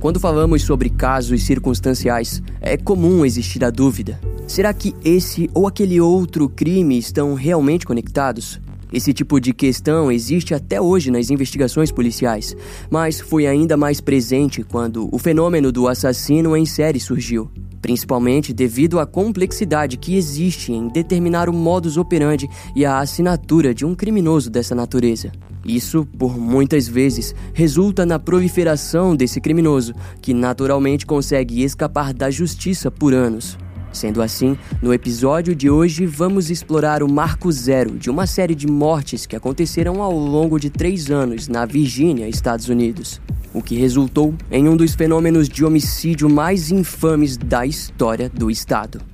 Quando falamos sobre casos circunstanciais, é comum existir a dúvida: será que esse ou aquele outro crime estão realmente conectados? Esse tipo de questão existe até hoje nas investigações policiais, mas foi ainda mais presente quando o fenômeno do assassino em série surgiu, principalmente devido à complexidade que existe em determinar o modus operandi e a assinatura de um criminoso dessa natureza. Isso, por muitas vezes, resulta na proliferação desse criminoso, que naturalmente consegue escapar da justiça por anos. Sendo assim, no episódio de hoje vamos explorar o marco zero de uma série de mortes que aconteceram ao longo de três anos na Virgínia, Estados Unidos, o que resultou em um dos fenômenos de homicídio mais infames da história do estado.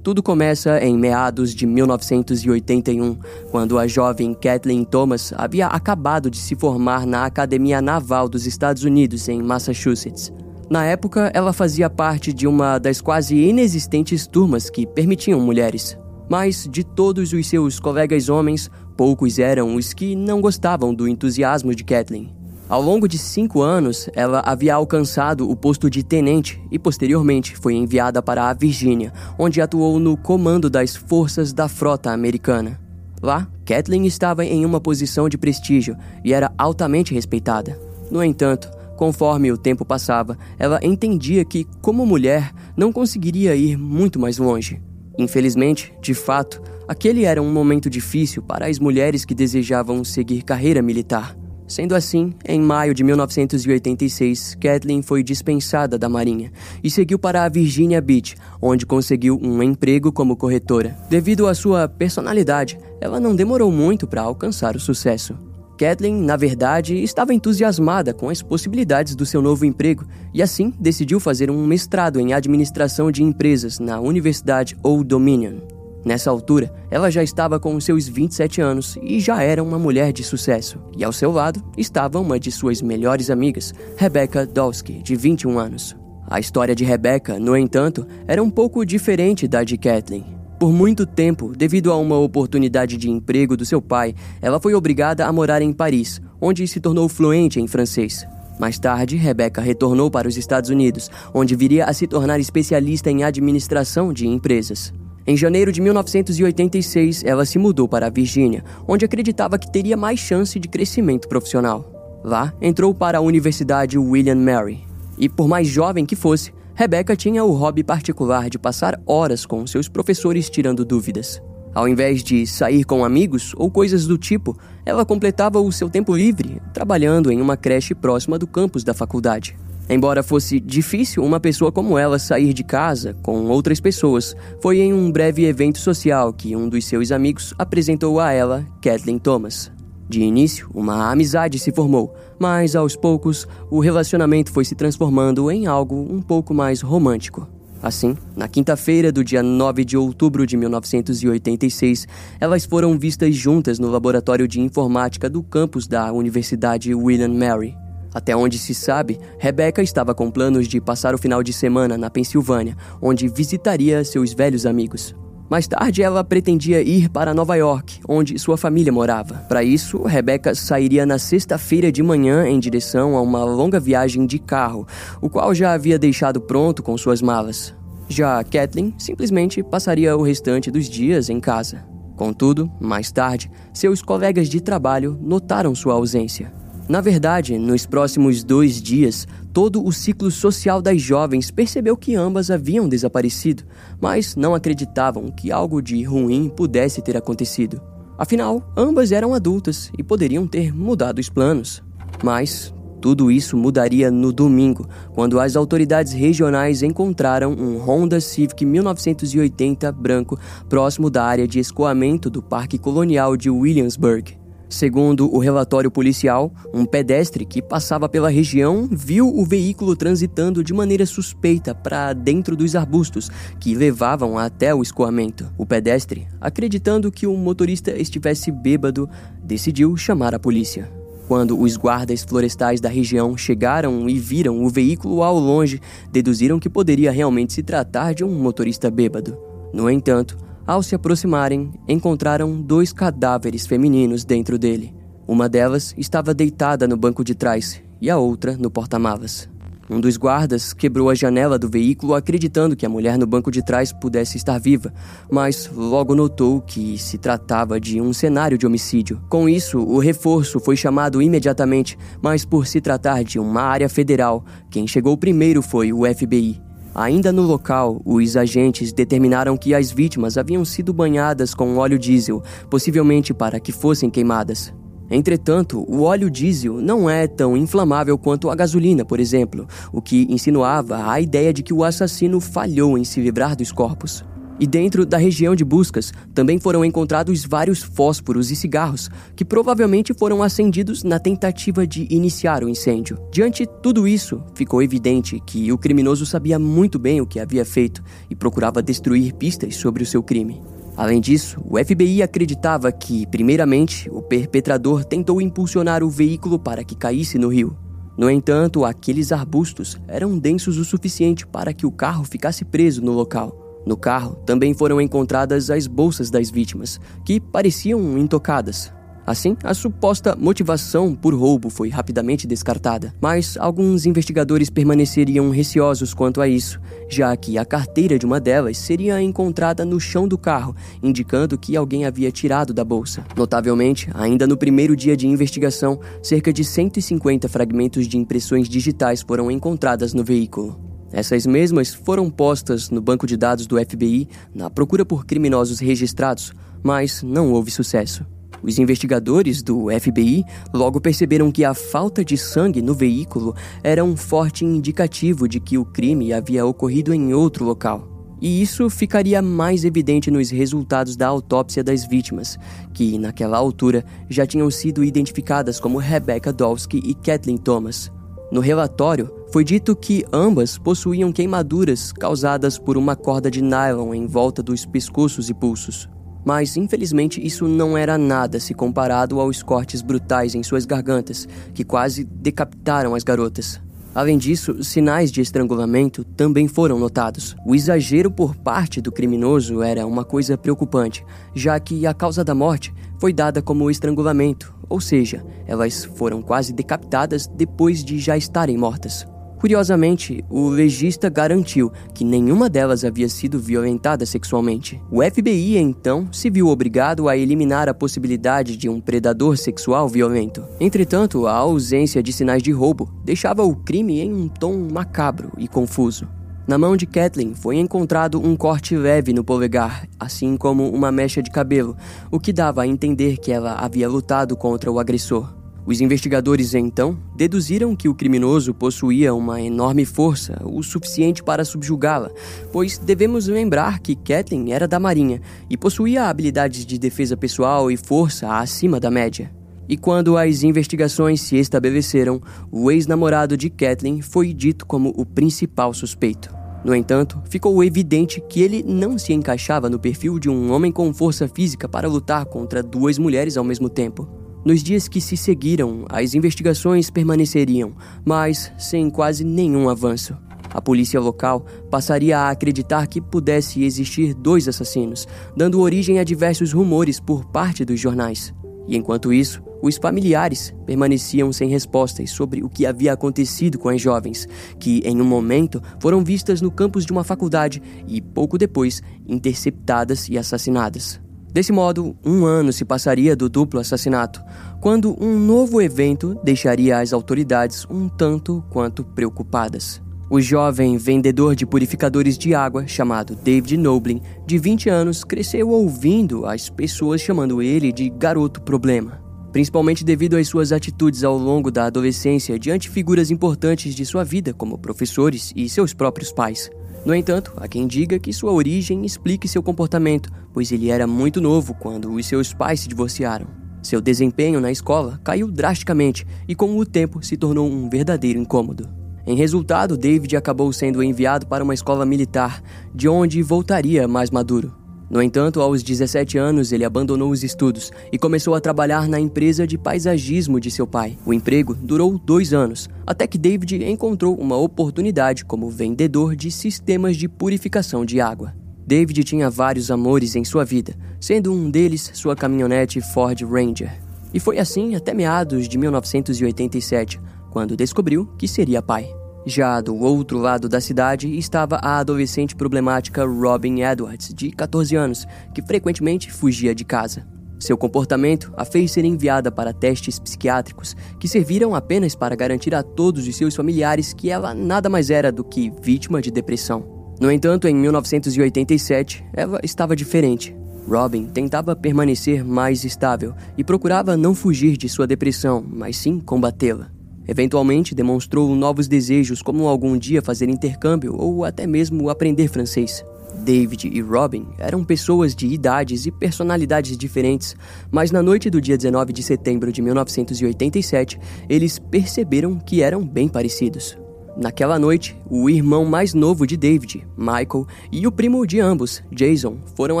Tudo começa em meados de 1981, quando a jovem Kathleen Thomas havia acabado de se formar na Academia Naval dos Estados Unidos, em Massachusetts. Na época, ela fazia parte de uma das quase inexistentes turmas que permitiam mulheres. Mas de todos os seus colegas homens, poucos eram os que não gostavam do entusiasmo de Kathleen. Ao longo de cinco anos, ela havia alcançado o posto de tenente e, posteriormente, foi enviada para a Virgínia, onde atuou no comando das forças da frota americana. Lá, Kathleen estava em uma posição de prestígio e era altamente respeitada. No entanto, conforme o tempo passava, ela entendia que, como mulher, não conseguiria ir muito mais longe. Infelizmente, de fato, aquele era um momento difícil para as mulheres que desejavam seguir carreira militar. Sendo assim, em maio de 1986, Kathleen foi dispensada da Marinha e seguiu para a Virginia Beach, onde conseguiu um emprego como corretora. Devido à sua personalidade, ela não demorou muito para alcançar o sucesso. Kathleen, na verdade, estava entusiasmada com as possibilidades do seu novo emprego e assim decidiu fazer um mestrado em administração de empresas na Universidade Old Dominion. Nessa altura, ela já estava com seus 27 anos e já era uma mulher de sucesso. E ao seu lado estava uma de suas melhores amigas, Rebecca Dawski, de 21 anos. A história de Rebecca, no entanto, era um pouco diferente da de Kathleen. Por muito tempo, devido a uma oportunidade de emprego do seu pai, ela foi obrigada a morar em Paris, onde se tornou fluente em francês. Mais tarde, Rebecca retornou para os Estados Unidos, onde viria a se tornar especialista em administração de empresas. Em janeiro de 1986, ela se mudou para a Virgínia, onde acreditava que teria mais chance de crescimento profissional. Lá, entrou para a Universidade William Mary. E por mais jovem que fosse, Rebecca tinha o hobby particular de passar horas com seus professores tirando dúvidas. Ao invés de sair com amigos ou coisas do tipo, ela completava o seu tempo livre trabalhando em uma creche próxima do campus da faculdade. Embora fosse difícil uma pessoa como ela sair de casa com outras pessoas, foi em um breve evento social que um dos seus amigos apresentou a ela Kathleen Thomas. De início, uma amizade se formou, mas aos poucos o relacionamento foi se transformando em algo um pouco mais romântico. Assim, na quinta-feira do dia 9 de outubro de 1986, elas foram vistas juntas no laboratório de informática do campus da Universidade William Mary. Até onde se sabe, Rebecca estava com planos de passar o final de semana na Pensilvânia, onde visitaria seus velhos amigos. Mais tarde, ela pretendia ir para Nova York, onde sua família morava. Para isso, Rebecca sairia na sexta-feira de manhã em direção a uma longa viagem de carro, o qual já havia deixado pronto com suas malas. Já Kathleen simplesmente passaria o restante dos dias em casa. Contudo, mais tarde, seus colegas de trabalho notaram sua ausência. Na verdade, nos próximos dois dias, todo o ciclo social das jovens percebeu que ambas haviam desaparecido, mas não acreditavam que algo de ruim pudesse ter acontecido. Afinal, ambas eram adultas e poderiam ter mudado os planos. Mas tudo isso mudaria no domingo, quando as autoridades regionais encontraram um Honda Civic 1980 branco próximo da área de escoamento do Parque Colonial de Williamsburg. Segundo o relatório policial, um pedestre que passava pela região viu o veículo transitando de maneira suspeita para dentro dos arbustos que levavam até o escoamento. O pedestre, acreditando que o motorista estivesse bêbado, decidiu chamar a polícia. Quando os guardas florestais da região chegaram e viram o veículo ao longe, deduziram que poderia realmente se tratar de um motorista bêbado. No entanto, Ao se aproximarem, encontraram dois cadáveres femininos dentro dele. Uma delas estava deitada no banco de trás e a outra no porta-malas. Um dos guardas quebrou a janela do veículo acreditando que a mulher no banco de trás pudesse estar viva, mas logo notou que se tratava de um cenário de homicídio. Com isso, o reforço foi chamado imediatamente, mas por se tratar de uma área federal, quem chegou primeiro foi o FBI. Ainda no local, os agentes determinaram que as vítimas haviam sido banhadas com óleo diesel, possivelmente para que fossem queimadas. Entretanto, o óleo diesel não é tão inflamável quanto a gasolina, por exemplo, o que insinuava a ideia de que o assassino falhou em se livrar dos corpos. E dentro da região de buscas também foram encontrados vários fósforos e cigarros, que provavelmente foram acendidos na tentativa de iniciar o incêndio. Diante tudo isso, ficou evidente que o criminoso sabia muito bem o que havia feito e procurava destruir pistas sobre o seu crime. Além disso, o FBI acreditava que, primeiramente, o perpetrador tentou impulsionar o veículo para que caísse no rio. No entanto, aqueles arbustos eram densos o suficiente para que o carro ficasse preso no local. No carro também foram encontradas as bolsas das vítimas, que pareciam intocadas. Assim, a suposta motivação por roubo foi rapidamente descartada, mas alguns investigadores permaneceriam receosos quanto a isso, já que a carteira de uma delas seria encontrada no chão do carro, indicando que alguém havia tirado da bolsa. Notavelmente, ainda no primeiro dia de investigação, cerca de 150 fragmentos de impressões digitais foram encontradas no veículo. Essas mesmas foram postas no banco de dados do FBI na procura por criminosos registrados, mas não houve sucesso. Os investigadores do FBI logo perceberam que a falta de sangue no veículo era um forte indicativo de que o crime havia ocorrido em outro local. E isso ficaria mais evidente nos resultados da autópsia das vítimas, que naquela altura já tinham sido identificadas como Rebecca Dolsky e Kathleen Thomas. No relatório, foi dito que ambas possuíam queimaduras causadas por uma corda de nylon em volta dos pescoços e pulsos. Mas infelizmente isso não era nada se comparado aos cortes brutais em suas gargantas, que quase decapitaram as garotas. Além disso, sinais de estrangulamento também foram notados. O exagero por parte do criminoso era uma coisa preocupante, já que a causa da morte foi dada como estrangulamento, ou seja, elas foram quase decapitadas depois de já estarem mortas. Curiosamente, o legista garantiu que nenhuma delas havia sido violentada sexualmente. O FBI então se viu obrigado a eliminar a possibilidade de um predador sexual violento. Entretanto, a ausência de sinais de roubo deixava o crime em um tom macabro e confuso. Na mão de Kathleen foi encontrado um corte leve no polegar, assim como uma mecha de cabelo, o que dava a entender que ela havia lutado contra o agressor. Os investigadores então deduziram que o criminoso possuía uma enorme força, o suficiente para subjugá-la, pois devemos lembrar que Kathleen era da Marinha e possuía habilidades de defesa pessoal e força acima da média. E quando as investigações se estabeleceram, o ex-namorado de Kathleen foi dito como o principal suspeito. No entanto, ficou evidente que ele não se encaixava no perfil de um homem com força física para lutar contra duas mulheres ao mesmo tempo. Nos dias que se seguiram, as investigações permaneceriam, mas sem quase nenhum avanço. A polícia local passaria a acreditar que pudesse existir dois assassinos, dando origem a diversos rumores por parte dos jornais. E enquanto isso, os familiares permaneciam sem respostas sobre o que havia acontecido com as jovens, que em um momento foram vistas no campus de uma faculdade e pouco depois interceptadas e assassinadas. Desse modo, um ano se passaria do duplo assassinato, quando um novo evento deixaria as autoridades um tanto quanto preocupadas. O jovem vendedor de purificadores de água, chamado David Noblin, de 20 anos, cresceu ouvindo as pessoas chamando ele de garoto problema, principalmente devido às suas atitudes ao longo da adolescência diante figuras importantes de sua vida, como professores e seus próprios pais. No entanto, há quem diga que sua origem explique seu comportamento, pois ele era muito novo quando os seus pais se divorciaram. Seu desempenho na escola caiu drasticamente e, com o tempo, se tornou um verdadeiro incômodo. Em resultado, David acabou sendo enviado para uma escola militar, de onde voltaria mais maduro. No entanto, aos 17 anos, ele abandonou os estudos e começou a trabalhar na empresa de paisagismo de seu pai. O emprego durou dois anos, até que David encontrou uma oportunidade como vendedor de sistemas de purificação de água. David tinha vários amores em sua vida, sendo um deles sua caminhonete Ford Ranger. E foi assim até meados de 1987, quando descobriu que seria pai. Já do outro lado da cidade estava a adolescente problemática Robin Edwards, de 14 anos, que frequentemente fugia de casa. Seu comportamento a fez ser enviada para testes psiquiátricos que serviram apenas para garantir a todos os seus familiares que ela nada mais era do que vítima de depressão. No entanto, em 1987, ela estava diferente. Robin tentava permanecer mais estável e procurava não fugir de sua depressão, mas sim combatê-la. Eventualmente demonstrou novos desejos, como algum dia fazer intercâmbio ou até mesmo aprender francês. David e Robin eram pessoas de idades e personalidades diferentes, mas na noite do dia 19 de setembro de 1987, eles perceberam que eram bem parecidos. Naquela noite, o irmão mais novo de David, Michael, e o primo de ambos, Jason, foram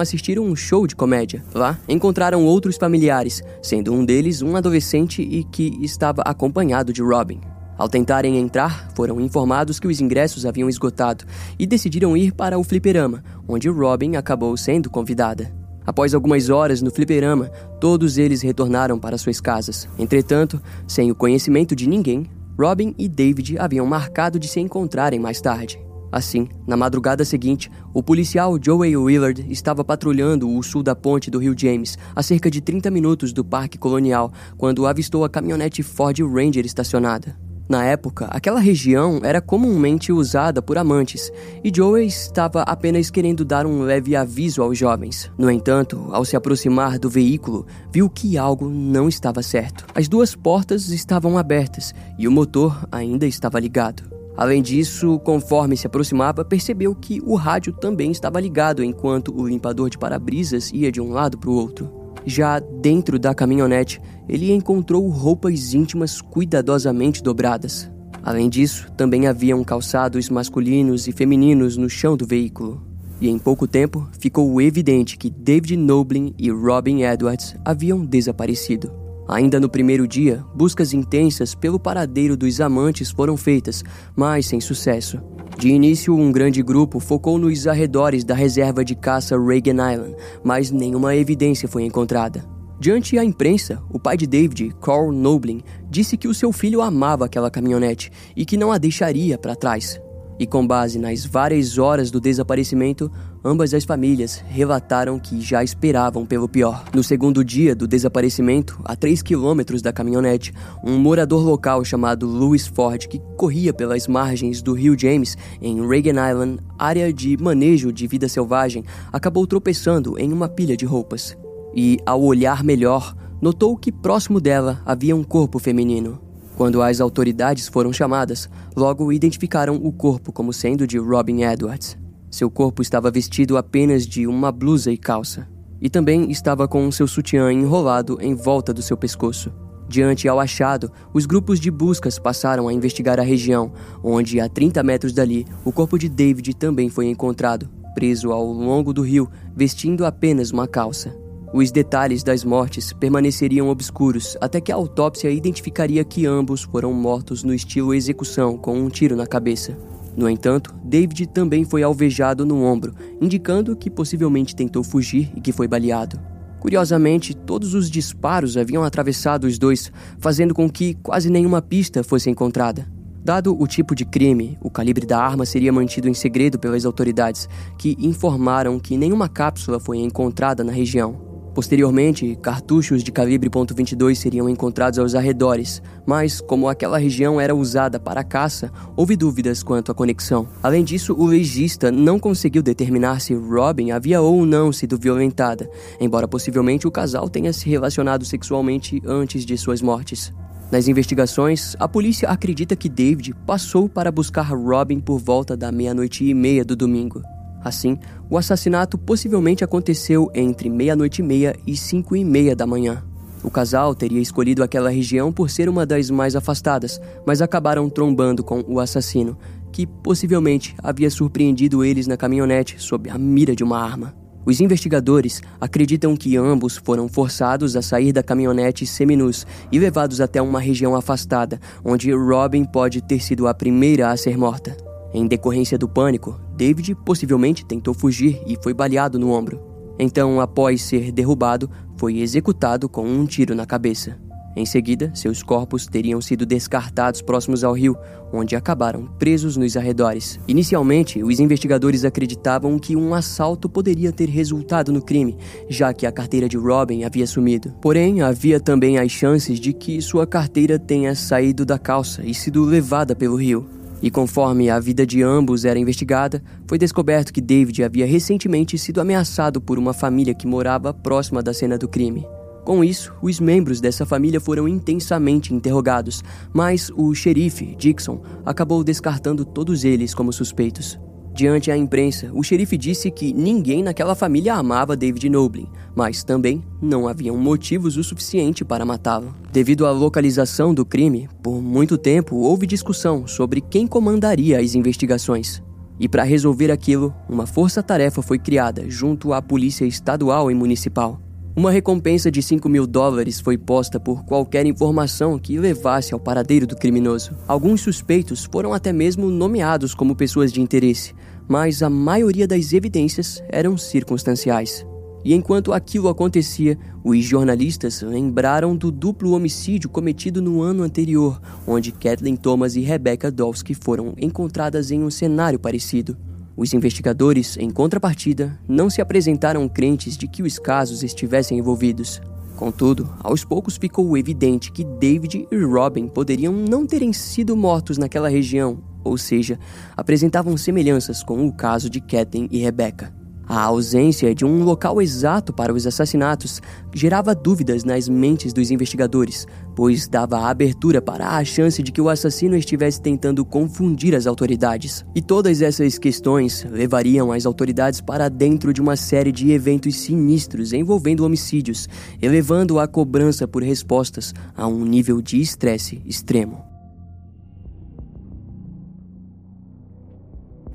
assistir um show de comédia. Lá, encontraram outros familiares, sendo um deles um adolescente e que estava acompanhado de Robin. Ao tentarem entrar, foram informados que os ingressos haviam esgotado e decidiram ir para o fliperama, onde Robin acabou sendo convidada. Após algumas horas no fliperama, todos eles retornaram para suas casas. Entretanto, sem o conhecimento de ninguém, Robin e David haviam marcado de se encontrarem mais tarde. Assim, na madrugada seguinte, o policial Joey Willard estava patrulhando o sul da ponte do Rio James, a cerca de 30 minutos do Parque Colonial, quando avistou a caminhonete Ford Ranger estacionada. Na época, aquela região era comumente usada por amantes, e Joey estava apenas querendo dar um leve aviso aos jovens. No entanto, ao se aproximar do veículo, viu que algo não estava certo. As duas portas estavam abertas e o motor ainda estava ligado. Além disso, conforme se aproximava, percebeu que o rádio também estava ligado enquanto o limpador de para-brisas ia de um lado para o outro. Já dentro da caminhonete, ele encontrou roupas íntimas cuidadosamente dobradas. Além disso, também haviam calçados masculinos e femininos no chão do veículo. E em pouco tempo, ficou evidente que David Noblin e Robin Edwards haviam desaparecido. Ainda no primeiro dia, buscas intensas pelo paradeiro dos amantes foram feitas, mas sem sucesso. De início, um grande grupo focou nos arredores da reserva de caça Reagan Island, mas nenhuma evidência foi encontrada. Diante a imprensa, o pai de David, Carl Noblin, disse que o seu filho amava aquela caminhonete e que não a deixaria para trás. E com base nas várias horas do desaparecimento, ambas as famílias relataram que já esperavam pelo pior. No segundo dia do desaparecimento, a 3 quilômetros da caminhonete, um morador local chamado Louis Ford, que corria pelas margens do rio James, em Reagan Island, área de manejo de vida selvagem, acabou tropeçando em uma pilha de roupas. E, ao olhar melhor, notou que próximo dela havia um corpo feminino. Quando as autoridades foram chamadas, logo identificaram o corpo como sendo de Robin Edwards. Seu corpo estava vestido apenas de uma blusa e calça, e também estava com seu sutiã enrolado em volta do seu pescoço. Diante ao achado, os grupos de buscas passaram a investigar a região, onde, a 30 metros dali, o corpo de David também foi encontrado, preso ao longo do rio, vestindo apenas uma calça. Os detalhes das mortes permaneceriam obscuros até que a autópsia identificaria que ambos foram mortos no estilo execução com um tiro na cabeça. No entanto, David também foi alvejado no ombro, indicando que possivelmente tentou fugir e que foi baleado. Curiosamente, todos os disparos haviam atravessado os dois, fazendo com que quase nenhuma pista fosse encontrada. Dado o tipo de crime, o calibre da arma seria mantido em segredo pelas autoridades, que informaram que nenhuma cápsula foi encontrada na região. Posteriormente, cartuchos de calibre .22 seriam encontrados aos arredores, mas como aquela região era usada para caça, houve dúvidas quanto à conexão. Além disso, o legista não conseguiu determinar se Robin havia ou não sido violentada, embora possivelmente o casal tenha se relacionado sexualmente antes de suas mortes. Nas investigações, a polícia acredita que David passou para buscar Robin por volta da meia-noite e meia do domingo. Assim, o assassinato possivelmente aconteceu entre meia-noite e meia e cinco e meia da manhã. O casal teria escolhido aquela região por ser uma das mais afastadas, mas acabaram trombando com o assassino, que possivelmente havia surpreendido eles na caminhonete sob a mira de uma arma. Os investigadores acreditam que ambos foram forçados a sair da caminhonete seminus e levados até uma região afastada, onde Robin pode ter sido a primeira a ser morta. Em decorrência do pânico, David possivelmente tentou fugir e foi baleado no ombro. Então, após ser derrubado, foi executado com um tiro na cabeça. Em seguida, seus corpos teriam sido descartados próximos ao rio, onde acabaram presos nos arredores. Inicialmente, os investigadores acreditavam que um assalto poderia ter resultado no crime, já que a carteira de Robin havia sumido. Porém, havia também as chances de que sua carteira tenha saído da calça e sido levada pelo rio. E conforme a vida de ambos era investigada, foi descoberto que David havia recentemente sido ameaçado por uma família que morava próxima da cena do crime. Com isso, os membros dessa família foram intensamente interrogados, mas o xerife, Dixon, acabou descartando todos eles como suspeitos. Diante a imprensa, o xerife disse que ninguém naquela família amava David Noblin, mas também não haviam motivos o suficiente para matá-lo. Devido à localização do crime, por muito tempo houve discussão sobre quem comandaria as investigações. E para resolver aquilo, uma força-tarefa foi criada junto à polícia estadual e municipal. Uma recompensa de 5 mil dólares foi posta por qualquer informação que levasse ao paradeiro do criminoso. Alguns suspeitos foram até mesmo nomeados como pessoas de interesse, mas a maioria das evidências eram circunstanciais. E enquanto aquilo acontecia, os jornalistas lembraram do duplo homicídio cometido no ano anterior, onde Kathleen Thomas e Rebecca Dolsky foram encontradas em um cenário parecido. Os investigadores, em contrapartida, não se apresentaram crentes de que os casos estivessem envolvidos. Contudo, aos poucos ficou evidente que David e Robin poderiam não terem sido mortos naquela região, ou seja, apresentavam semelhanças com o caso de Kathleen e Rebecca. A ausência de um local exato para os assassinatos gerava dúvidas nas mentes dos investigadores, pois dava abertura para a chance de que o assassino estivesse tentando confundir as autoridades. E todas essas questões levariam as autoridades para dentro de uma série de eventos sinistros envolvendo homicídios, elevando a cobrança por respostas a um nível de estresse extremo.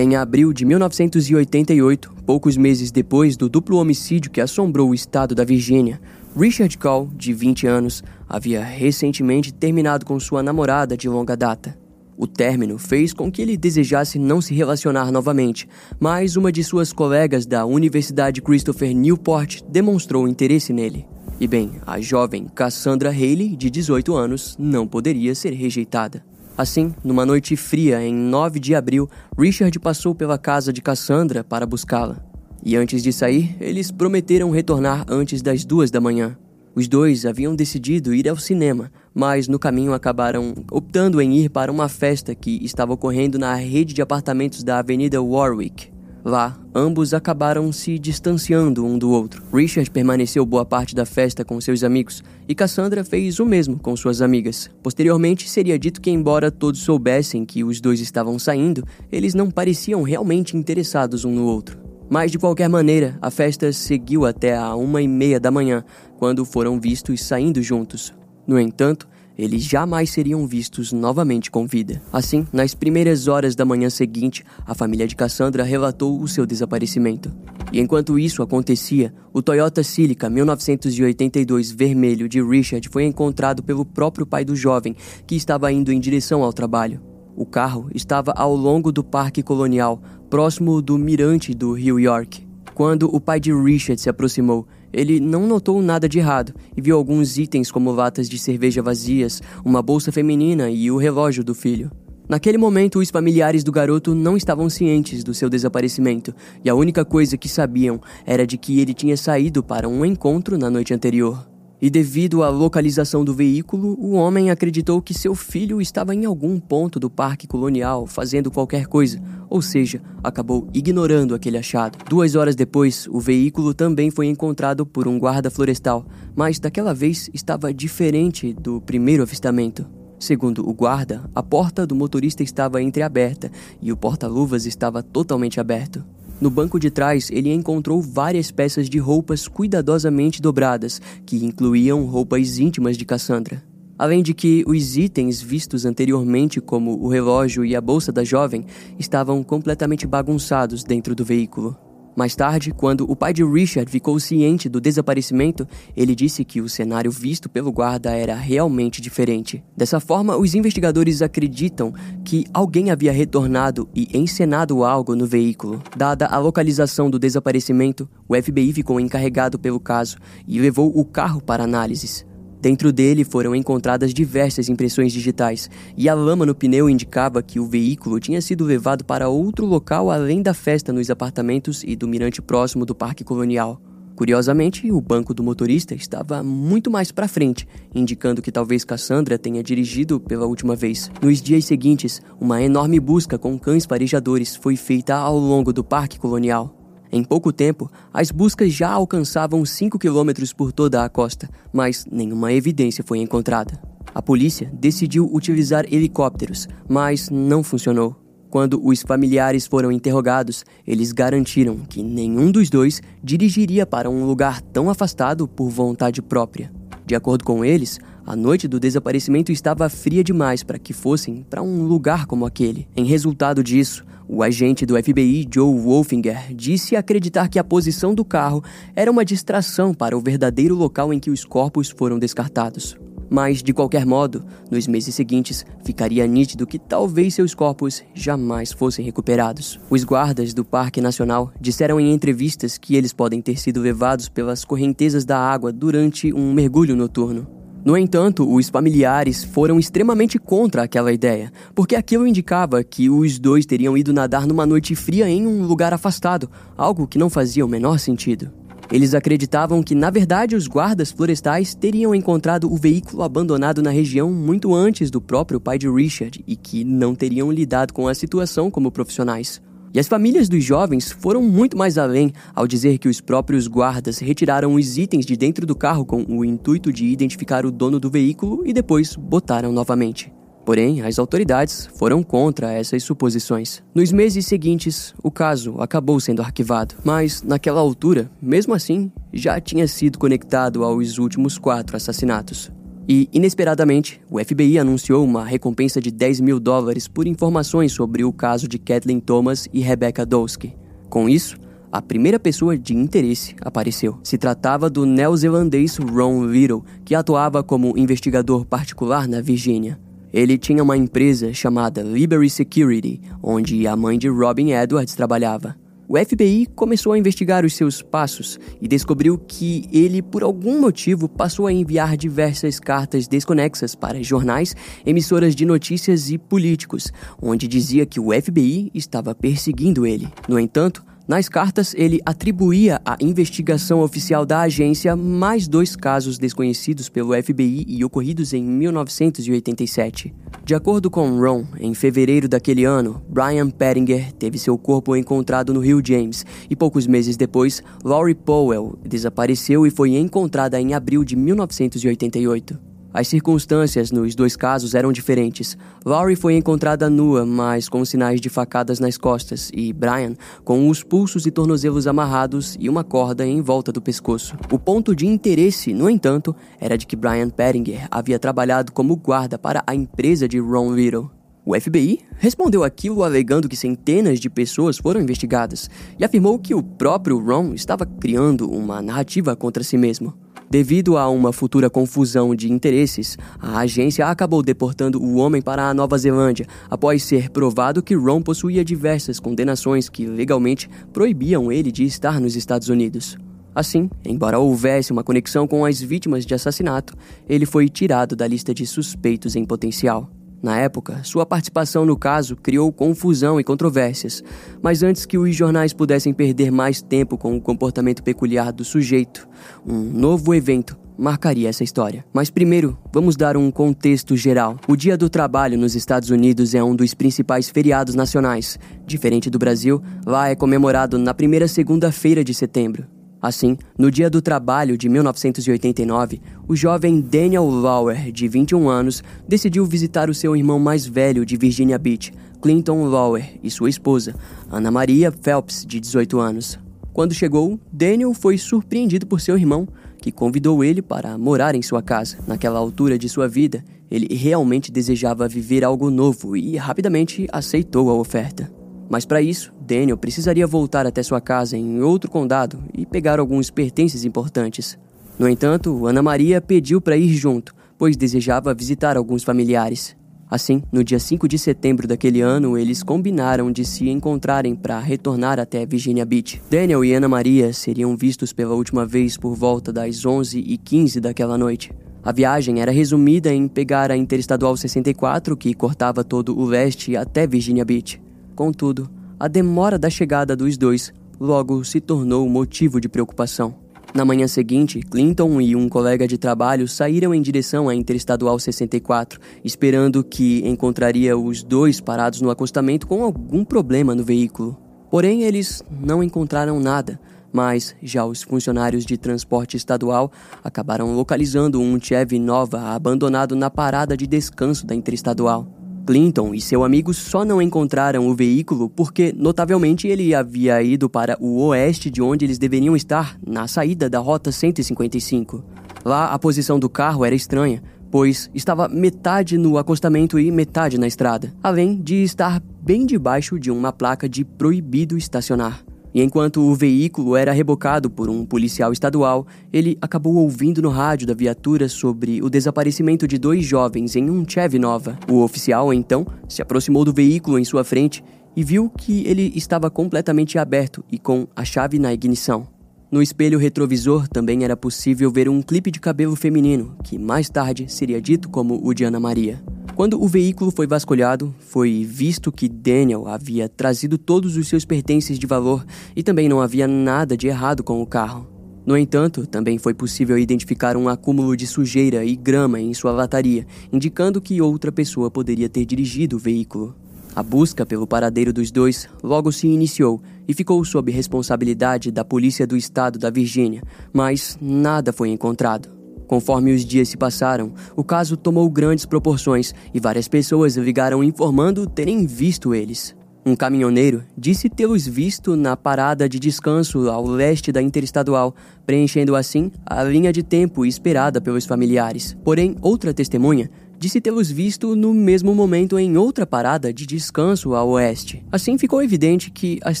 Em abril de 1988, poucos meses depois do duplo homicídio que assombrou o estado da Virgínia, Richard Call, de 20 anos, havia recentemente terminado com sua namorada de longa data. O término fez com que ele desejasse não se relacionar novamente, mas uma de suas colegas da Universidade Christopher Newport demonstrou interesse nele. E bem, a jovem Cassandra Haley, de 18 anos, não poderia ser rejeitada. Assim, numa noite fria em 9 de abril, Richard passou pela casa de Cassandra para buscá-la. E antes de sair, eles prometeram retornar antes das duas da manhã. Os dois haviam decidido ir ao cinema, mas no caminho acabaram optando em ir para uma festa que estava ocorrendo na rede de apartamentos da Avenida Warwick. Lá, ambos acabaram se distanciando um do outro. Richard permaneceu boa parte da festa com seus amigos e Cassandra fez o mesmo com suas amigas. Posteriormente, seria dito que, embora todos soubessem que os dois estavam saindo, eles não pareciam realmente interessados um no outro. Mas de qualquer maneira, a festa seguiu até a uma e meia da manhã, quando foram vistos saindo juntos. No entanto, eles jamais seriam vistos novamente com vida. Assim, nas primeiras horas da manhã seguinte, a família de Cassandra relatou o seu desaparecimento. E enquanto isso acontecia, o Toyota Celica 1982 vermelho de Richard foi encontrado pelo próprio pai do jovem, que estava indo em direção ao trabalho. O carro estava ao longo do Parque Colonial, próximo do mirante do Rio York. Quando o pai de Richard se aproximou, ele não notou nada de errado e viu alguns itens como latas de cerveja vazias, uma bolsa feminina e o relógio do filho. Naquele momento, os familiares do garoto não estavam cientes do seu desaparecimento, e a única coisa que sabiam era de que ele tinha saído para um encontro na noite anterior. E devido à localização do veículo, o homem acreditou que seu filho estava em algum ponto do parque colonial fazendo qualquer coisa, ou seja, acabou ignorando aquele achado. Duas horas depois, o veículo também foi encontrado por um guarda florestal, mas daquela vez estava diferente do primeiro avistamento. Segundo o guarda, a porta do motorista estava entreaberta e o porta-luvas estava totalmente aberto. No banco de trás, ele encontrou várias peças de roupas cuidadosamente dobradas, que incluíam roupas íntimas de Cassandra. Além de que os itens vistos anteriormente, como o relógio e a bolsa da jovem, estavam completamente bagunçados dentro do veículo. Mais tarde, quando o pai de Richard ficou ciente do desaparecimento, ele disse que o cenário visto pelo guarda era realmente diferente. Dessa forma, os investigadores acreditam que alguém havia retornado e encenado algo no veículo. Dada a localização do desaparecimento, o FBI ficou encarregado pelo caso e levou o carro para análises. Dentro dele foram encontradas diversas impressões digitais, e a lama no pneu indicava que o veículo tinha sido levado para outro local além da festa nos apartamentos e do mirante próximo do Parque Colonial. Curiosamente, o banco do motorista estava muito mais para frente, indicando que talvez Cassandra tenha dirigido pela última vez. Nos dias seguintes, uma enorme busca com cães farejadores foi feita ao longo do Parque Colonial. Em pouco tempo, as buscas já alcançavam 5 quilômetros por toda a costa, mas nenhuma evidência foi encontrada. A polícia decidiu utilizar helicópteros, mas não funcionou. Quando os familiares foram interrogados, eles garantiram que nenhum dos dois dirigiria para um lugar tão afastado por vontade própria. De acordo com eles, a noite do desaparecimento estava fria demais para que fossem para um lugar como aquele. Em resultado disso, o agente do FBI, Joe Wolfinger, disse acreditar que a posição do carro era uma distração para o verdadeiro local em que os corpos foram descartados. Mas, de qualquer modo, nos meses seguintes, ficaria nítido que talvez seus corpos jamais fossem recuperados. Os guardas do Parque Nacional disseram em entrevistas que eles podem ter sido levados pelas correntezas da água durante um mergulho noturno. No entanto, os familiares foram extremamente contra aquela ideia, porque aquilo indicava que os dois teriam ido nadar numa noite fria em um lugar afastado, algo que não fazia o menor sentido. Eles acreditavam que, na verdade, os guardas florestais teriam encontrado o veículo abandonado na região muito antes do próprio pai de Richard e que não teriam lidado com a situação como profissionais. E as famílias dos jovens foram muito mais além ao dizer que os próprios guardas retiraram os itens de dentro do carro com o intuito de identificar o dono do veículo e depois botaram novamente. Porém, as autoridades foram contra essas suposições. Nos meses seguintes, o caso acabou sendo arquivado, mas naquela altura, mesmo assim, já tinha sido conectado aos últimos quatro assassinatos. E, inesperadamente, o FBI anunciou uma recompensa de 10 mil dólares por informações sobre o caso de Kathleen Thomas e Rebecca Dolsky. Com isso, a primeira pessoa de interesse apareceu. Se tratava do neozelandês Ron Little, que atuava como investigador particular na Virgínia. Ele tinha uma empresa chamada Liberty Security, onde a mãe de Robin Edwards trabalhava. O FBI começou a investigar os seus passos e descobriu que ele, por algum motivo, passou a enviar diversas cartas desconexas para jornais, emissoras de notícias e políticos, onde dizia que o FBI estava perseguindo ele. No entanto, nas cartas, ele atribuía à investigação oficial da agência mais dois casos desconhecidos pelo FBI e ocorridos em 1987. De acordo com Ron, em fevereiro daquele ano, Brian Pettinger teve seu corpo encontrado no Rio James e poucos meses depois, Laurie Powell desapareceu e foi encontrada em abril de 1988. As circunstâncias nos dois casos eram diferentes. Laurie foi encontrada nua, mas com sinais de facadas nas costas, e Brian com os pulsos e tornozelos amarrados e uma corda em volta do pescoço. O ponto de interesse, no entanto, era de que Brian Pettinger havia trabalhado como guarda para a empresa de Ron Little. O FBI respondeu aquilo alegando que centenas de pessoas foram investigadas e afirmou que o próprio Ron estava criando uma narrativa contra si mesmo. Devido a uma futura confusão de interesses, a agência acabou deportando o homem para a Nova Zelândia, após ser provado que Ron possuía diversas condenações que legalmente proibiam ele de estar nos Estados Unidos. Assim, embora houvesse uma conexão com as vítimas de assassinato, ele foi tirado da lista de suspeitos em potencial. Na época, sua participação no caso criou confusão e controvérsias, mas antes que os jornais pudessem perder mais tempo com o comportamento peculiar do sujeito, um novo evento marcaria essa história. Mas primeiro, vamos dar um contexto geral. O Dia do Trabalho nos Estados Unidos é um dos principais feriados nacionais. Diferente do Brasil, lá é comemorado na primeira segunda-feira de setembro. Assim, no Dia do Trabalho de 1989, o jovem Daniel Lauer, de 21 anos, decidiu visitar o seu irmão mais velho de Virginia Beach, Clinton Lauer, e sua esposa, Ana Maria Phelps, de 18 anos. Quando chegou, Daniel foi surpreendido por seu irmão, que convidou ele para morar em sua casa. Naquela altura de sua vida, ele realmente desejava viver algo novo e rapidamente aceitou a oferta. Mas para isso, Daniel precisaria voltar até sua casa em outro condado e pegar alguns pertences importantes. No entanto, Ana Maria pediu para ir junto, pois desejava visitar alguns familiares. Assim, no dia 5 de setembro daquele ano, eles combinaram de se encontrarem para retornar até Virginia Beach. Daniel e Ana Maria seriam vistos pela última vez por volta das 11h15 daquela noite. A viagem era resumida em pegar a Interestadual 64, que cortava todo o leste até Virginia Beach. Contudo, a demora da chegada dos dois logo se tornou motivo de preocupação. Na manhã seguinte, Clinton e um colega de trabalho saíram em direção à Interestadual 64, esperando que encontraria os dois parados no acostamento com algum problema no veículo. Porém, eles não encontraram nada, mas já os funcionários de transporte estadual acabaram localizando um Chevy Nova abandonado na parada de descanso da Interestadual. Clinton e seu amigo só não encontraram o veículo porque, notavelmente, ele havia ido para o oeste de onde eles deveriam estar, na saída da Rota 155. Lá, a posição do carro era estranha, pois estava metade no acostamento e metade na estrada, além de estar bem debaixo de uma placa de proibido estacionar. E enquanto o veículo era rebocado por um policial estadual, ele acabou ouvindo no rádio da viatura sobre o desaparecimento de dois jovens em um Chevy Nova. O oficial, então, se aproximou do veículo em sua frente e viu que ele estava completamente aberto e com a chave na ignição. No espelho retrovisor também era possível ver um clipe de cabelo feminino, que mais tarde seria dito como o de Ana Maria. Quando o veículo foi vasculhado, foi visto que Daniel havia trazido todos os seus pertences de valor e também não havia nada de errado com o carro. No entanto, também foi possível identificar um acúmulo de sujeira e grama em sua lataria, indicando que outra pessoa poderia ter dirigido o veículo. A busca pelo paradeiro dos dois logo se iniciou e ficou sob responsabilidade da Polícia do Estado da Virgínia, mas nada foi encontrado. Conforme os dias se passaram, o caso tomou grandes proporções e várias pessoas ligaram informando terem visto eles. Um caminhoneiro disse tê-los visto na parada de descanso ao leste da Interestadual, preenchendo assim a linha de tempo esperada pelos familiares. Porém, outra testemunha disse tê-los visto no mesmo momento em outra parada de descanso a oeste. Assim ficou evidente que as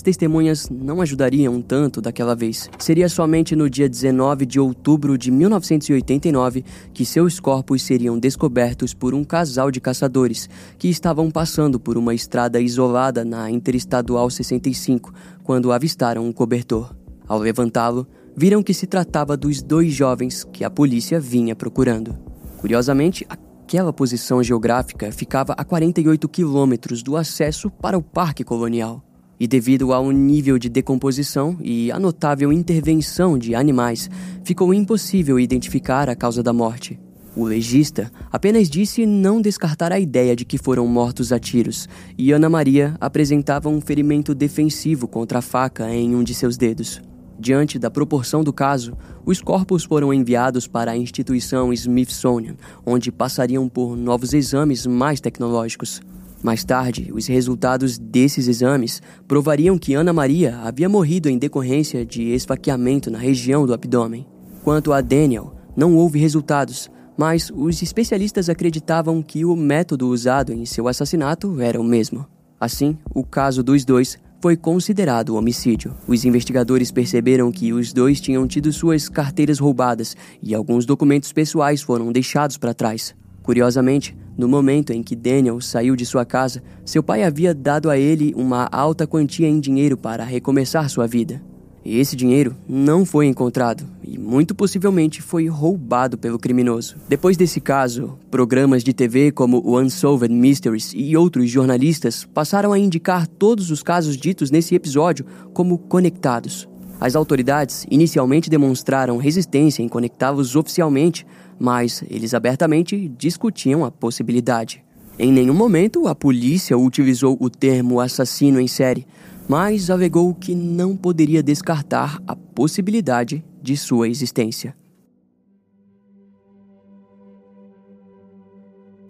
testemunhas não ajudariam tanto daquela vez. Seria somente no dia 19 de outubro de 1989 que seus corpos seriam descobertos por um casal de caçadores que estavam passando por uma estrada isolada na Interestadual 65 quando avistaram um cobertor. Ao levantá-lo, viram que se tratava dos dois jovens que a polícia vinha procurando. Curiosamente, a Aquela posição geográfica ficava a 48 quilômetros do acesso para o Parque Colonial. E devido ao nível de decomposição e a notável intervenção de animais, ficou impossível identificar a causa da morte. O legista apenas disse não descartar a ideia de que foram mortos a tiros, e Ana Maria apresentava um ferimento defensivo contra a faca em um de seus dedos. Diante da proporção do caso, os corpos foram enviados para a instituição Smithsonian, onde passariam por novos exames mais tecnológicos. Mais tarde, os resultados desses exames provariam que Ana Maria havia morrido em decorrência de esfaqueamento na região do abdômen. Quanto a Daniel, não houve resultados, mas os especialistas acreditavam que o método usado em seu assassinato era o mesmo. Assim, o caso dos dois foi considerado homicídio. Os investigadores perceberam que os dois tinham tido suas carteiras roubadas e alguns documentos pessoais foram deixados para trás. Curiosamente, no momento em que Daniel saiu de sua casa, seu pai havia dado a ele uma alta quantia em dinheiro para recomeçar sua vida. E esse dinheiro não foi encontrado e muito possivelmente foi roubado pelo criminoso. Depois desse caso, programas de TV como o Unsolved Mysteries e outros jornalistas passaram a indicar todos os casos ditos nesse episódio como conectados. As autoridades inicialmente demonstraram resistência em conectá-los oficialmente, mas eles abertamente discutiam a possibilidade. Em nenhum momento a polícia utilizou o termo assassino em série, mas alegou que não poderia descartar a possibilidade de sua existência.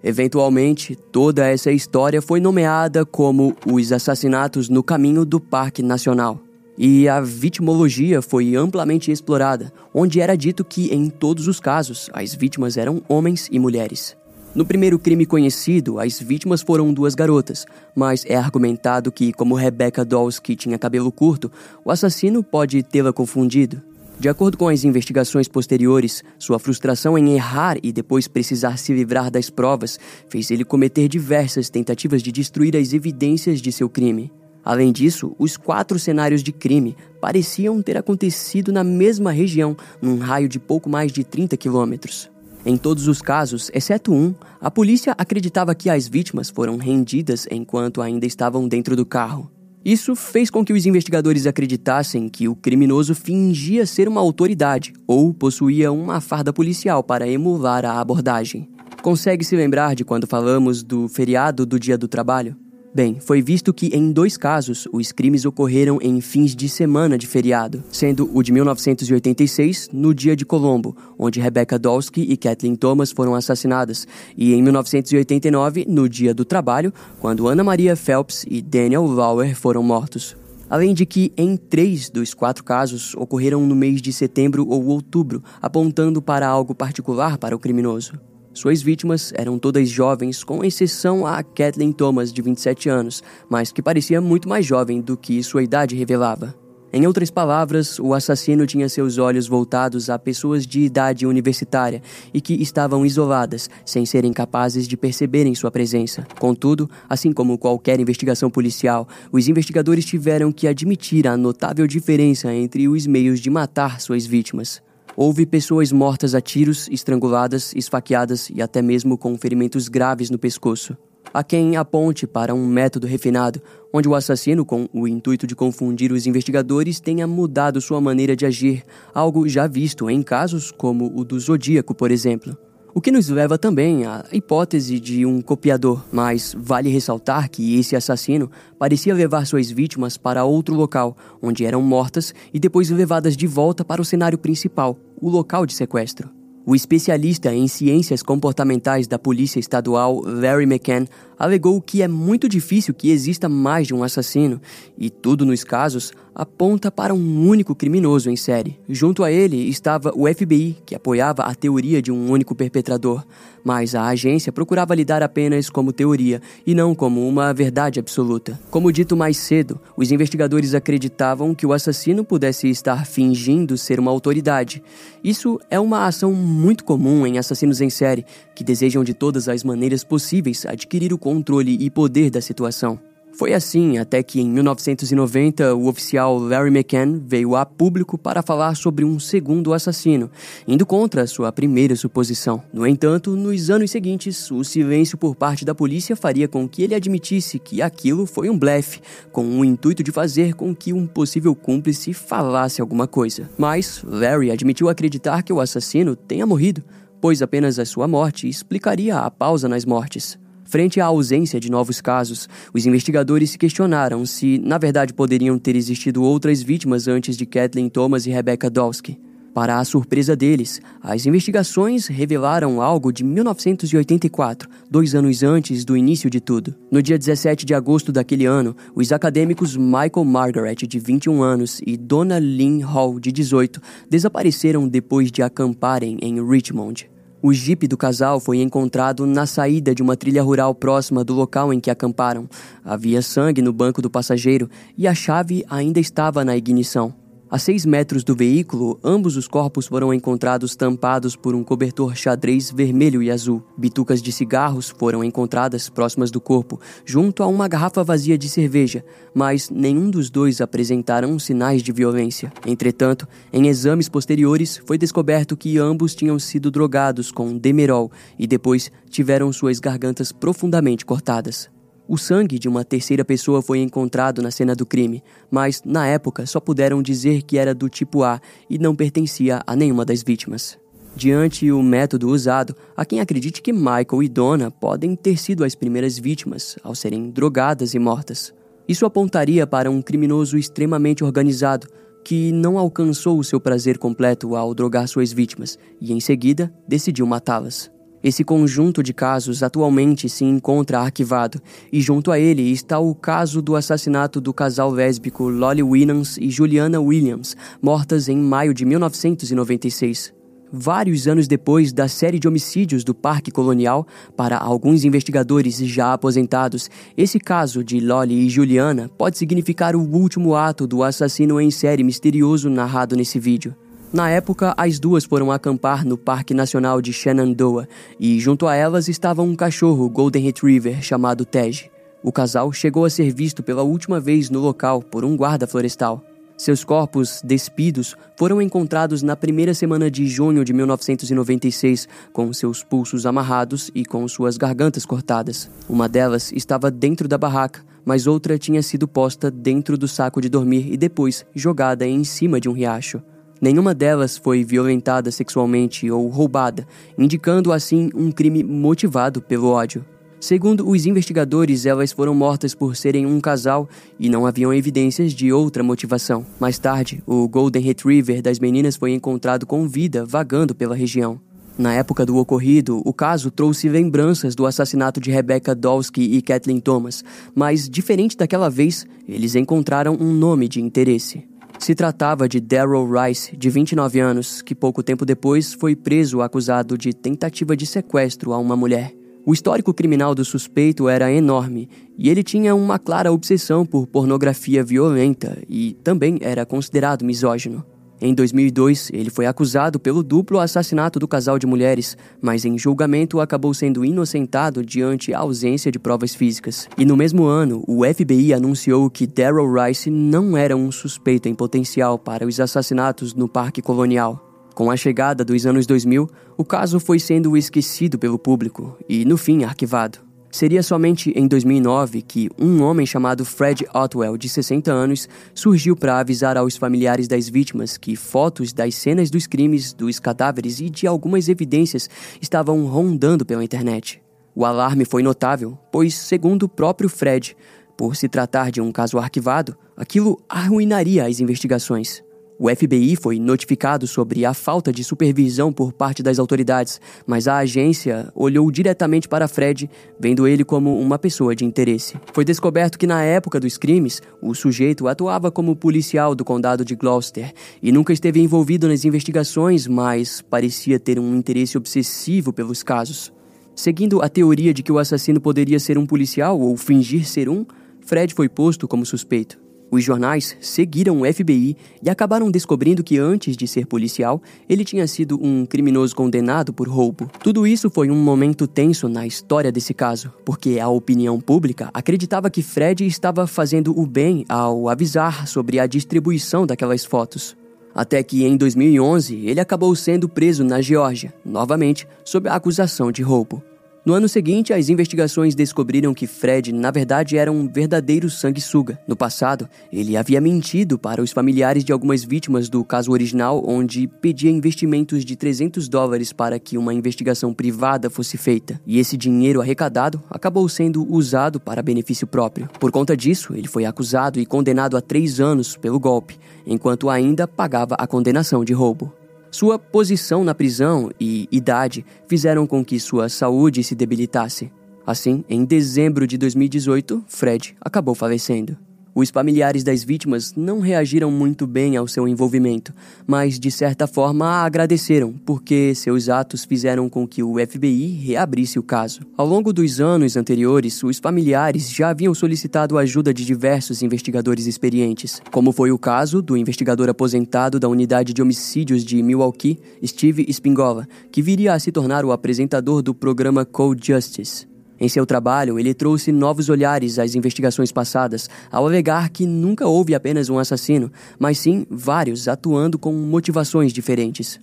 Eventualmente, toda essa história foi nomeada como os assassinatos no caminho do Parque Nacional. E a vitimologia foi amplamente explorada, onde era dito que, em todos os casos, as vítimas eram homens e mulheres. No primeiro crime conhecido, as vítimas foram duas garotas, mas é argumentado que, como Rebecca Dolsky tinha cabelo curto, o assassino pode tê-la confundido. De acordo com as investigações posteriores, sua frustração em errar e depois precisar se livrar das provas fez ele cometer diversas tentativas de destruir as evidências de seu crime. Além disso, os quatro cenários de crime pareciam ter acontecido na mesma região, num raio de pouco mais de 30 quilômetros. Em todos os casos, exceto um, a polícia acreditava que as vítimas foram rendidas enquanto ainda estavam dentro do carro. Isso fez com que os investigadores acreditassem que o criminoso fingia ser uma autoridade ou possuía uma farda policial para emular a abordagem. Consegue se lembrar de quando falamos do feriado do Dia do Trabalho? Bem, foi visto que em dois casos os crimes ocorreram em fins de semana de feriado, sendo o de 1986 no dia de Colombo, onde Rebecca Dolsky e Kathleen Thomas foram assassinadas, e em 1989 no dia do trabalho, quando Ana Maria Phelps e Daniel Lauer foram mortos. Além de que, em três dos quatro casos, ocorreram no mês de setembro ou outubro, apontando para algo particular para o criminoso. Suas vítimas eram todas jovens, com exceção a Kathleen Thomas, de 27 anos, mas que parecia muito mais jovem do que sua idade revelava. Em outras palavras, o assassino tinha seus olhos voltados a pessoas de idade universitária e que estavam isoladas, sem serem capazes de perceberem sua presença. Contudo, assim como qualquer investigação policial, os investigadores tiveram que admitir a notável diferença entre os meios de matar suas vítimas. Houve pessoas mortas a tiros, estranguladas, esfaqueadas e até mesmo com ferimentos graves no pescoço. Há quem aponte para um método refinado, onde o assassino, com o intuito de confundir os investigadores, tenha mudado sua maneira de agir, algo já visto em casos como o do Zodíaco, por exemplo. O que nos leva também à hipótese de um copiador, mas vale ressaltar que esse assassino parecia levar suas vítimas para outro local, onde eram mortas e depois levadas de volta para o cenário principal, o local de sequestro. O especialista em ciências comportamentais da Polícia Estadual, Larry McCann, alegou que é muito difícil que exista mais de um assassino, e tudo nos casos aponta para um único criminoso em série. Junto a ele estava o FBI, que apoiava a teoria de um único perpetrador, mas a agência procurava lidar apenas como teoria e não como uma verdade absoluta. Como dito mais cedo, os investigadores acreditavam que o assassino pudesse estar fingindo ser uma autoridade. Isso é uma ação muito comum em assassinos em série, que desejam de todas as maneiras possíveis adquirir o controle e poder da situação. Foi assim até que, em 1990, o oficial Larry McCann veio a público para falar sobre um segundo assassino, indo contra sua primeira suposição. No entanto, nos anos seguintes, o silêncio por parte da polícia faria com que ele admitisse que aquilo foi um blefe, com o intuito de fazer com que um possível cúmplice falasse alguma coisa. Mas Larry admitiu acreditar que o assassino tenha morrido, pois apenas a sua morte explicaria a pausa nas mortes. Frente à ausência de novos casos, os investigadores se questionaram se, na verdade, poderiam ter existido outras vítimas antes de Kathleen Thomas e Rebecca Dolsky. Para a surpresa deles, as investigações revelaram algo de 1984, dois anos antes do início de tudo. No dia 17 de agosto daquele ano, os acadêmicos Michael Margaret, de 21 anos, e Donna Lynn Hall, de 18, desapareceram depois de acamparem em Richmond. O jipe do casal foi encontrado na saída de uma trilha rural próxima do local em que acamparam. Havia sangue no banco do passageiro e a chave ainda estava na ignição. A seis metros do veículo, ambos os corpos foram encontrados tampados por um cobertor xadrez vermelho e azul. Bitucas de cigarros foram encontradas próximas do corpo, junto a uma garrafa vazia de cerveja, mas nenhum dos dois apresentaram sinais de violência. Entretanto, em exames posteriores, foi descoberto que ambos tinham sido drogados com demerol e depois tiveram suas gargantas profundamente cortadas. O sangue de uma terceira pessoa foi encontrado na cena do crime, mas na época só puderam dizer que era do tipo A e não pertencia a nenhuma das vítimas. Diante o método usado, há quem acredite que Michael e Donna podem ter sido as primeiras vítimas ao serem drogadas e mortas. Isso apontaria para um criminoso extremamente organizado que não alcançou o seu prazer completo ao drogar suas vítimas e, em seguida, decidiu matá-las. Esse conjunto de casos atualmente se encontra arquivado, e junto a ele está o caso do assassinato do casal lésbico Lolly Winans e Juliana Williams, mortas em maio de 1996. vários anos depois da série de homicídios do Parque Colonial, para alguns investigadores já aposentados, esse caso de Lolly e Juliana pode significar o último ato do assassino em série misterioso narrado nesse vídeo. Na época, as duas foram acampar no Parque Nacional de Shenandoah e, junto a elas, estava um cachorro Golden Retriever chamado Tej. O casal chegou a ser visto pela última vez no local por um guarda florestal. Seus corpos, despidos, foram encontrados na primeira semana de junho de 1996, com seus pulsos amarrados e com suas gargantas cortadas. Uma delas estava dentro da barraca, mas outra tinha sido posta dentro do saco de dormir e depois jogada em cima de um riacho. Nenhuma delas foi violentada sexualmente ou roubada, indicando assim um crime motivado pelo ódio. Segundo os investigadores, elas foram mortas por serem um casal e não haviam evidências de outra motivação. Mais tarde, o Golden Retriever das meninas foi encontrado com vida vagando pela região. Na época do ocorrido, o caso trouxe lembranças do assassinato de Rebecca Dolsky e Kathleen Thomas, mas diferente daquela vez, eles encontraram um nome de interesse. Se tratava de Daryl Rice, de 29 anos, que pouco tempo depois foi preso acusado de tentativa de sequestro a uma mulher. O histórico criminal do suspeito era enorme e ele tinha uma clara obsessão por pornografia violenta e também era considerado misógino. Em 2002, ele foi acusado pelo duplo assassinato do casal de mulheres, mas em julgamento acabou sendo inocentado diante a ausência de provas físicas. E no mesmo ano, o FBI anunciou que Daryl Rice não era um suspeito em potencial para os assassinatos no Parque Colonial. Com a chegada dos anos 2000, o caso foi sendo esquecido pelo público e, no fim, arquivado. Seria somente em 2009 que um homem chamado Fred Otwell, de 60 anos, surgiu para avisar aos familiares das vítimas que fotos das cenas dos crimes, dos cadáveres e de algumas evidências estavam rondando pela internet. O alarme foi notável, pois, segundo o próprio Fred, por se tratar de um caso arquivado, aquilo arruinaria as investigações. O FBI foi notificado sobre a falta de supervisão por parte das autoridades, mas a agência olhou diretamente para Fred, vendo ele como uma pessoa de interesse. Foi descoberto que na época dos crimes, o sujeito atuava como policial do condado de Gloucester e nunca esteve envolvido nas investigações, mas parecia ter um interesse obsessivo pelos casos. Seguindo a teoria de que o assassino poderia ser um policial ou fingir ser um, Fred foi posto como suspeito. Os jornais seguiram o FBI e acabaram descobrindo que antes de ser policial, ele tinha sido um criminoso condenado por roubo. Tudo isso foi um momento tenso na história desse caso, porque a opinião pública acreditava que Fred estava fazendo o bem ao avisar sobre a distribuição daquelas fotos. Até que em 2011 ele acabou sendo preso na Geórgia, novamente sob a acusação de roubo. No ano seguinte, as investigações descobriram que Fred, na verdade, era um verdadeiro sanguessuga. No passado, ele havia mentido para os familiares de algumas vítimas do caso original, onde pedia investimentos de 300 dólares para que uma investigação privada fosse feita. E esse dinheiro arrecadado acabou sendo usado para benefício próprio. Por conta disso, ele foi acusado e condenado a três anos pelo golpe, enquanto ainda pagava a condenação de roubo. Sua posição na prisão e idade fizeram com que sua saúde se debilitasse. Assim, em dezembro de 2018, Fred acabou falecendo. Os familiares das vítimas não reagiram muito bem ao seu envolvimento, mas de certa forma agradeceram, porque seus atos fizeram com que o FBI reabrisse o caso. Ao longo dos anos anteriores, os familiares já haviam solicitado a ajuda de diversos investigadores experientes, como foi o caso do investigador aposentado da unidade de homicídios de Milwaukee, Steve Spingola, que viria a se tornar o apresentador do programa Cold Justice. Em seu trabalho, ele trouxe novos olhares às investigações passadas, ao alegar que nunca houve apenas um assassino, mas sim vários atuando com motivações diferentes.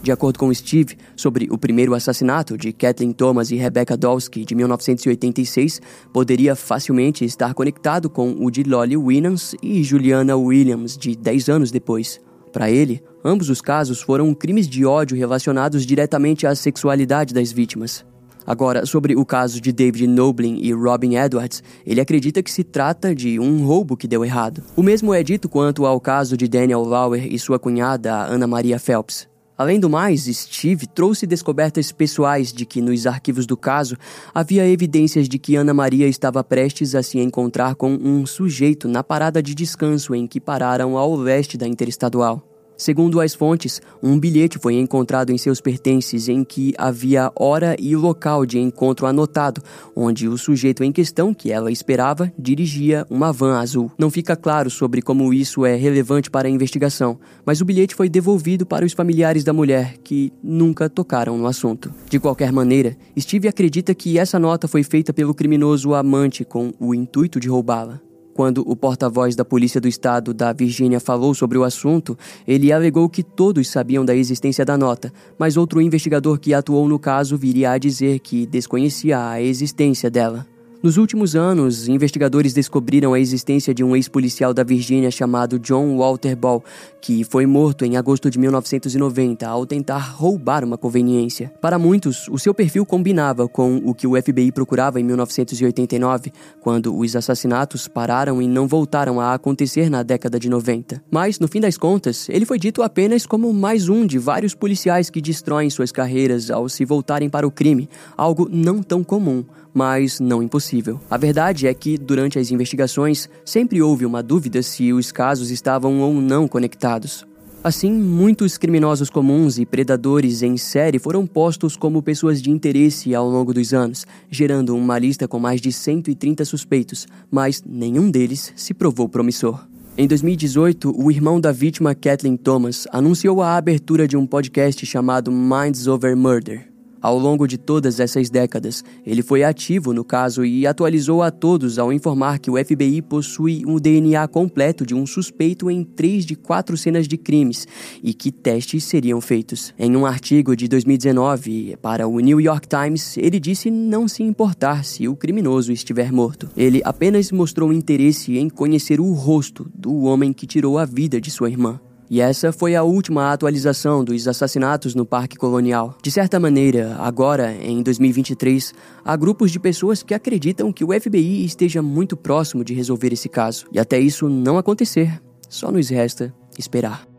De acordo com Steve, sobre o primeiro assassinato de Kathleen Thomas e Rebecca Dolsky de 1986, poderia facilmente estar conectado com o de Lolly Williams e Juliana Williams de 10 anos depois. Para ele, ambos os casos foram crimes de ódio relacionados diretamente à sexualidade das vítimas. Agora, sobre o caso de David Noblin e Robin Edwards, ele acredita que se trata de um roubo que deu errado. O mesmo é dito quanto ao caso de Daniel Lauer e sua cunhada, Ana Maria Phelps. Além do mais, Steve trouxe descobertas pessoais de que nos arquivos do caso havia evidências de que Ana Maria estava prestes a se encontrar com um sujeito na parada de descanso em que pararam ao leste da interestadual. Segundo as fontes, um bilhete foi encontrado em seus pertences em que havia hora e local de encontro anotado, onde o sujeito em questão que ela esperava dirigia uma van azul. Não fica claro sobre como isso é relevante para a investigação, mas o bilhete foi devolvido para os familiares da mulher, que nunca tocaram no assunto. De qualquer maneira, Steve acredita que essa nota foi feita pelo criminoso amante com o intuito de roubá-la. Quando o porta-voz da Polícia do Estado da Virgínia falou sobre o assunto, ele alegou que todos sabiam da existência da nota, mas outro investigador que atuou no caso viria a dizer que desconhecia a existência dela. Nos últimos anos, investigadores descobriram a existência de um ex-policial da Virgínia chamado John Walter Ball, que foi morto em agosto de 1990 ao tentar roubar uma conveniência. Para muitos, o seu perfil combinava com o que o FBI procurava em 1989, quando os assassinatos pararam e não voltaram a acontecer na década de 90. Mas, no fim das contas, ele foi dito apenas como mais um de vários policiais que destroem suas carreiras ao se voltarem para o crime, algo não tão comum mas não impossível. A verdade é que, durante as investigações, sempre houve uma dúvida se os casos estavam ou não conectados. Assim, muitos criminosos comuns e predadores em série foram postos como pessoas de interesse ao longo dos anos, gerando uma lista com mais de 130 suspeitos, mas nenhum deles se provou promissor. Em 2018, o irmão da vítima, Kathleen Thomas, anunciou a abertura de um podcast chamado Minds Over Murder. Ao longo de todas essas décadas, ele foi ativo no caso e atualizou a todos ao informar que o FBI possui um DNA completo de um suspeito em três de quatro cenas de crimes e que testes seriam feitos. Em um artigo de 2019 para o New York Times, ele disse não se importar se o criminoso estiver morto. Ele apenas mostrou interesse em conhecer o rosto do homem que tirou a vida de sua irmã. E essa foi a última atualização dos assassinatos no Parque Colonial. De certa maneira, agora, em 2023, há grupos de pessoas que acreditam que o FBI esteja muito próximo de resolver esse caso. E até isso não acontecer, só nos resta esperar.